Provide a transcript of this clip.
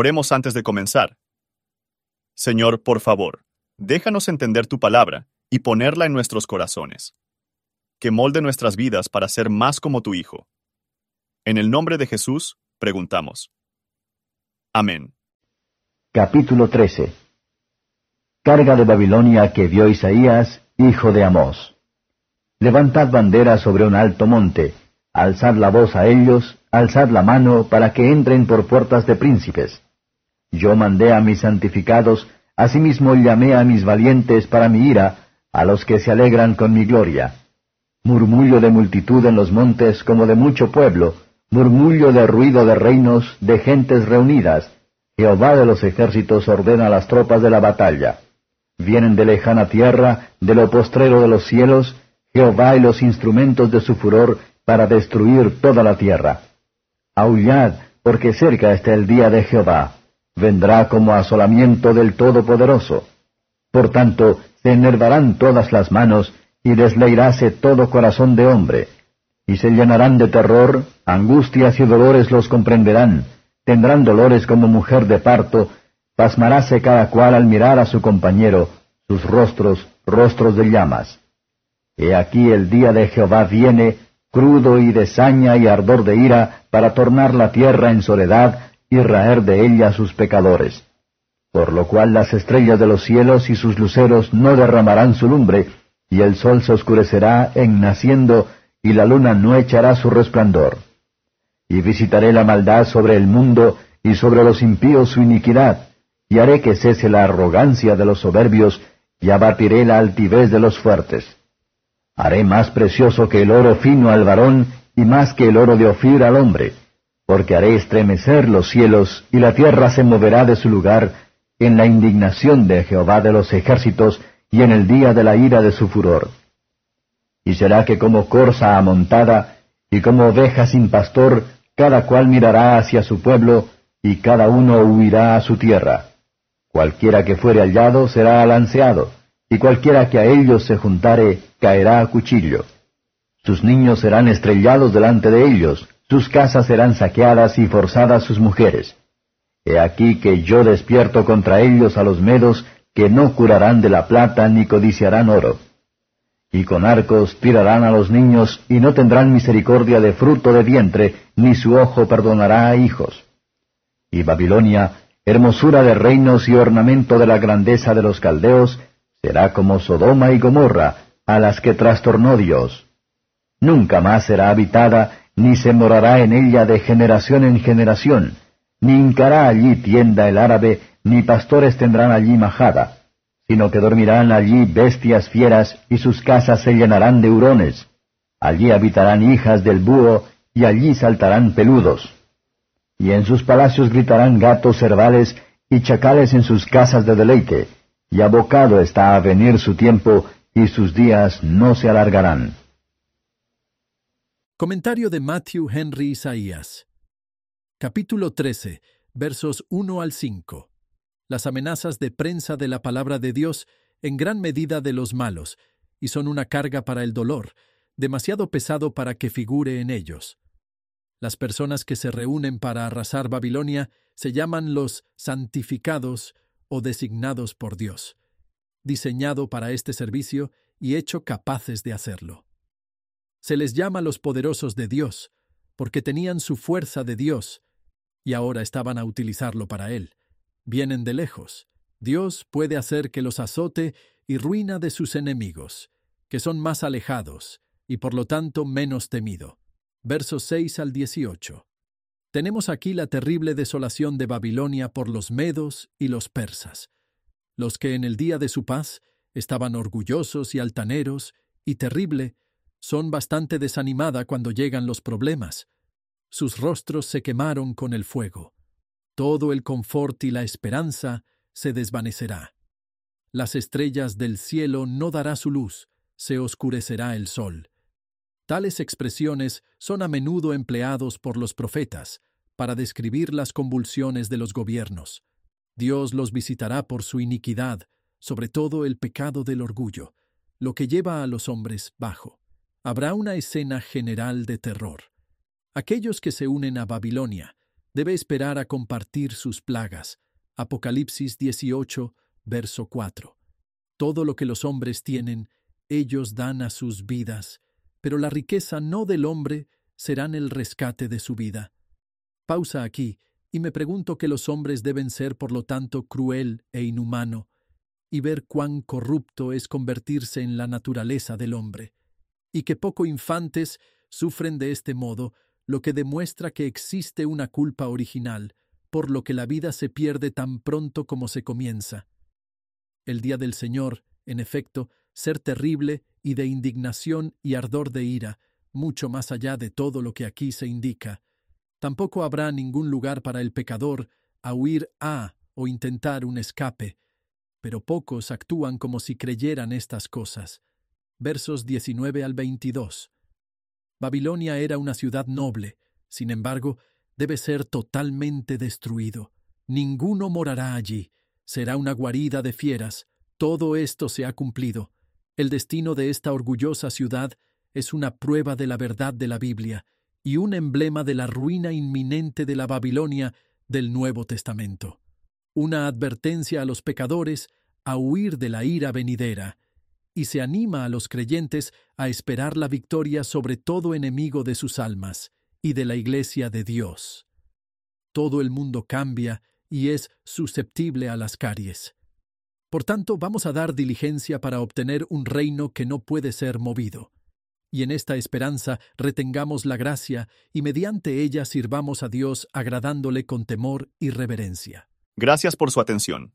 Oremos antes de comenzar. Señor, por favor, déjanos entender tu palabra y ponerla en nuestros corazones. Que molde nuestras vidas para ser más como tu Hijo. En el nombre de Jesús, preguntamos. Amén. Capítulo 13 Carga de Babilonia que vio Isaías, hijo de Amós. Levantad bandera sobre un alto monte, alzad la voz a ellos, alzad la mano para que entren por puertas de príncipes. Yo mandé a mis santificados, asimismo llamé a mis valientes para mi ira, a los que se alegran con mi gloria. Murmullo de multitud en los montes como de mucho pueblo, murmullo de ruido de reinos, de gentes reunidas. Jehová de los ejércitos ordena las tropas de la batalla. Vienen de lejana tierra, de lo postrero de los cielos, Jehová y los instrumentos de su furor para destruir toda la tierra. Aullad, porque cerca está el día de Jehová. Vendrá como asolamiento del Todopoderoso. Por tanto, se enervarán todas las manos, y desleiráse todo corazón de hombre. Y se llenarán de terror, angustias y dolores los comprenderán, tendrán dolores como mujer de parto, pasmaráse cada cual al mirar a su compañero, sus rostros, rostros de llamas. He aquí el día de Jehová viene, crudo y de saña y ardor de ira, para tornar la tierra en soledad y raer de ella sus pecadores. Por lo cual las estrellas de los cielos y sus luceros no derramarán su lumbre, y el sol se oscurecerá en naciendo, y la luna no echará su resplandor. Y visitaré la maldad sobre el mundo, y sobre los impíos su iniquidad, y haré que cese la arrogancia de los soberbios, y abatiré la altivez de los fuertes. Haré más precioso que el oro fino al varón, y más que el oro de Ofir al hombre, porque haré estremecer los cielos, y la tierra se moverá de su lugar, en la indignación de Jehová de los ejércitos, y en el día de la ira de su furor. Y será que como corza amontada, y como oveja sin pastor, cada cual mirará hacia su pueblo, y cada uno huirá a su tierra. Cualquiera que fuere hallado será alanceado, y cualquiera que a ellos se juntare caerá a cuchillo. Sus niños serán estrellados delante de ellos, sus casas serán saqueadas y forzadas sus mujeres. He aquí que yo despierto contra ellos a los medos, que no curarán de la plata ni codiciarán oro. Y con arcos tirarán a los niños, y no tendrán misericordia de fruto de vientre, ni su ojo perdonará a hijos. Y Babilonia, hermosura de reinos y ornamento de la grandeza de los caldeos, será como Sodoma y Gomorra, a las que trastornó Dios. Nunca más será habitada, ni se morará en ella de generación en generación, ni hincará allí tienda el árabe, ni pastores tendrán allí majada, sino que dormirán allí bestias fieras, y sus casas se llenarán de hurones. Allí habitarán hijas del búho, y allí saltarán peludos. Y en sus palacios gritarán gatos cervales, y chacales en sus casas de deleite, y abocado está a venir su tiempo, y sus días no se alargarán. Comentario de Matthew Henry Isaías. Capítulo 13, versos 1 al 5. Las amenazas de prensa de la palabra de Dios en gran medida de los malos, y son una carga para el dolor, demasiado pesado para que figure en ellos. Las personas que se reúnen para arrasar Babilonia se llaman los santificados o designados por Dios, diseñado para este servicio y hecho capaces de hacerlo. Se les llama los poderosos de Dios, porque tenían su fuerza de Dios, y ahora estaban a utilizarlo para Él. Vienen de lejos. Dios puede hacer que los azote y ruina de sus enemigos, que son más alejados, y por lo tanto menos temido. Versos 6 al 18. Tenemos aquí la terrible desolación de Babilonia por los medos y los persas, los que en el día de su paz estaban orgullosos y altaneros, y terrible, son bastante desanimada cuando llegan los problemas. Sus rostros se quemaron con el fuego. Todo el confort y la esperanza se desvanecerá. Las estrellas del cielo no dará su luz, se oscurecerá el sol. Tales expresiones son a menudo empleados por los profetas para describir las convulsiones de los gobiernos. Dios los visitará por su iniquidad, sobre todo el pecado del orgullo, lo que lleva a los hombres bajo. Habrá una escena general de terror. Aquellos que se unen a Babilonia debe esperar a compartir sus plagas. Apocalipsis 18, verso 4. Todo lo que los hombres tienen, ellos dan a sus vidas, pero la riqueza no del hombre serán el rescate de su vida. Pausa aquí, y me pregunto que los hombres deben ser, por lo tanto, cruel e inhumano, y ver cuán corrupto es convertirse en la naturaleza del hombre, y que poco infantes sufren de este modo, lo que demuestra que existe una culpa original, por lo que la vida se pierde tan pronto como se comienza. El día del Señor, en efecto, ser terrible y de indignación y ardor de ira, mucho más allá de todo lo que aquí se indica. Tampoco habrá ningún lugar para el pecador a huir a o intentar un escape, pero pocos actúan como si creyeran estas cosas. Versos 19 al 22. Babilonia era una ciudad noble, sin embargo, debe ser totalmente destruido. Ninguno morará allí, será una guarida de fieras. Todo esto se ha cumplido. El destino de esta orgullosa ciudad es una prueba de la verdad de la Biblia y un emblema de la ruina inminente de la Babilonia del Nuevo Testamento. Una advertencia a los pecadores a huir de la ira venidera, y se anima a los creyentes a esperar la victoria sobre todo enemigo de sus almas y de la Iglesia de Dios. Todo el mundo cambia y es susceptible a las caries. Por tanto, vamos a dar diligencia para obtener un reino que no puede ser movido. Y en esta esperanza retengamos la gracia y mediante ella sirvamos a Dios agradándole con temor y reverencia. Gracias por su atención.